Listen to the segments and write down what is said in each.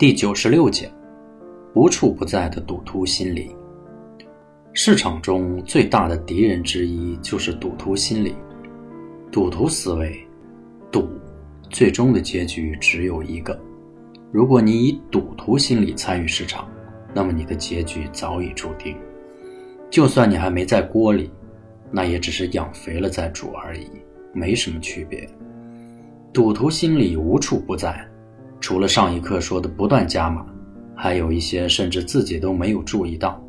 第九十六讲，无处不在的赌徒心理。市场中最大的敌人之一就是赌徒心理。赌徒思维，赌，最终的结局只有一个。如果你以赌徒心理参与市场，那么你的结局早已注定。就算你还没在锅里，那也只是养肥了再煮而已，没什么区别。赌徒心理无处不在，除了上一课说的不断加码，还有一些甚至自己都没有注意到。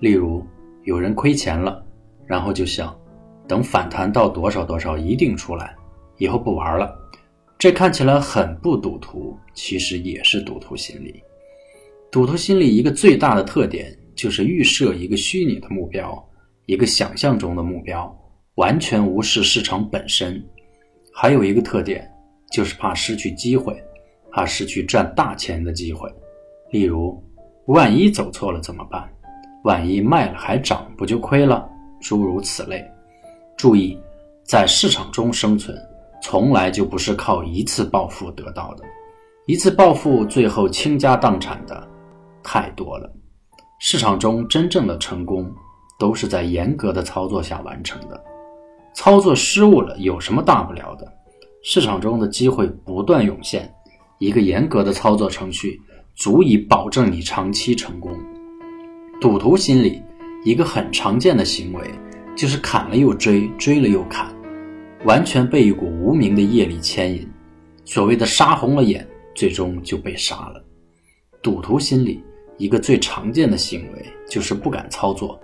例如，有人亏钱了，然后就想，等反弹到多少多少一定出来，以后不玩了。这看起来很不赌徒，其实也是赌徒心理。赌徒心理一个最大的特点就是预设一个虚拟的目标，一个想象中的目标，完全无视市场本身。还有一个特点，就是怕失去机会，怕失去赚大钱的机会。例如，万一走错了怎么办？万一卖了还涨，不就亏了？诸如此类。注意，在市场中生存，从来就不是靠一次暴富得到的。一次暴富，最后倾家荡产的太多了。市场中真正的成功，都是在严格的操作下完成的。操作失误了有什么大不了的？市场中的机会不断涌现，一个严格的操作程序足以保证你长期成功。赌徒心理一个很常见的行为就是砍了又追，追了又砍，完全被一股无名的业力牵引。所谓的杀红了眼，最终就被杀了。赌徒心理一个最常见的行为就是不敢操作，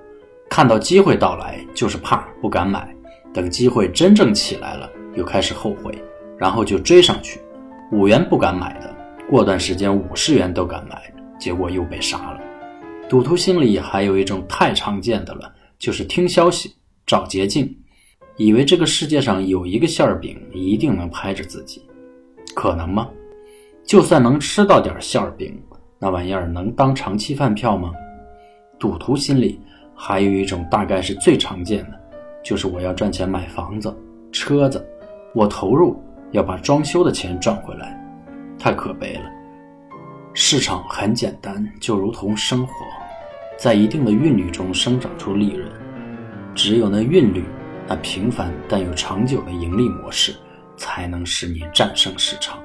看到机会到来就是怕，不敢买。等机会真正起来了，又开始后悔，然后就追上去。五元不敢买的，过段时间五十元都敢买，结果又被杀了。赌徒心里还有一种太常见的了，就是听消息找捷径，以为这个世界上有一个馅儿饼一定能拍着自己，可能吗？就算能吃到点馅儿饼，那玩意儿能当长期饭票吗？赌徒心里还有一种大概是最常见的。就是我要赚钱买房子、车子，我投入要把装修的钱赚回来，太可悲了。市场很简单，就如同生活，在一定的韵律中生长出利润。只有那韵律，那平凡但又长久的盈利模式，才能使你战胜市场。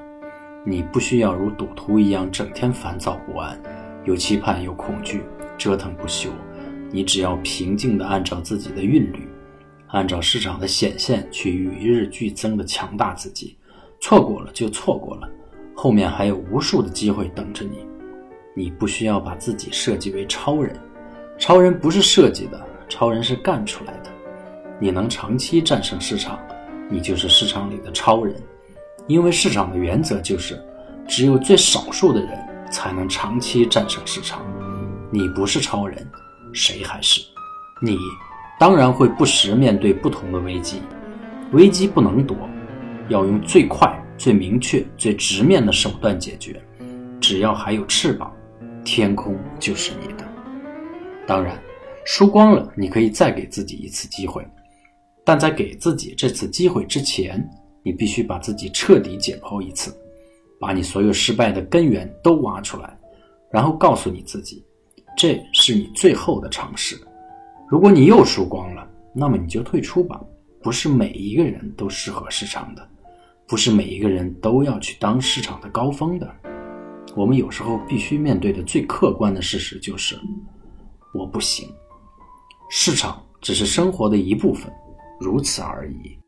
你不需要如赌徒一样整天烦躁不安，有期盼有恐惧，折腾不休。你只要平静地按照自己的韵律。按照市场的显现去与日俱增的强大自己，错过了就错过了，后面还有无数的机会等着你。你不需要把自己设计为超人，超人不是设计的，超人是干出来的。你能长期战胜市场，你就是市场里的超人。因为市场的原则就是，只有最少数的人才能长期战胜市场。你不是超人，谁还是你？当然会不时面对不同的危机，危机不能躲，要用最快、最明确、最直面的手段解决。只要还有翅膀，天空就是你的。当然，输光了，你可以再给自己一次机会，但在给自己这次机会之前，你必须把自己彻底解剖一次，把你所有失败的根源都挖出来，然后告诉你自己，这是你最后的尝试。如果你又输光了，那么你就退出吧。不是每一个人都适合市场的，不是每一个人都要去当市场的高峰的。我们有时候必须面对的最客观的事实就是，我不行。市场只是生活的一部分，如此而已。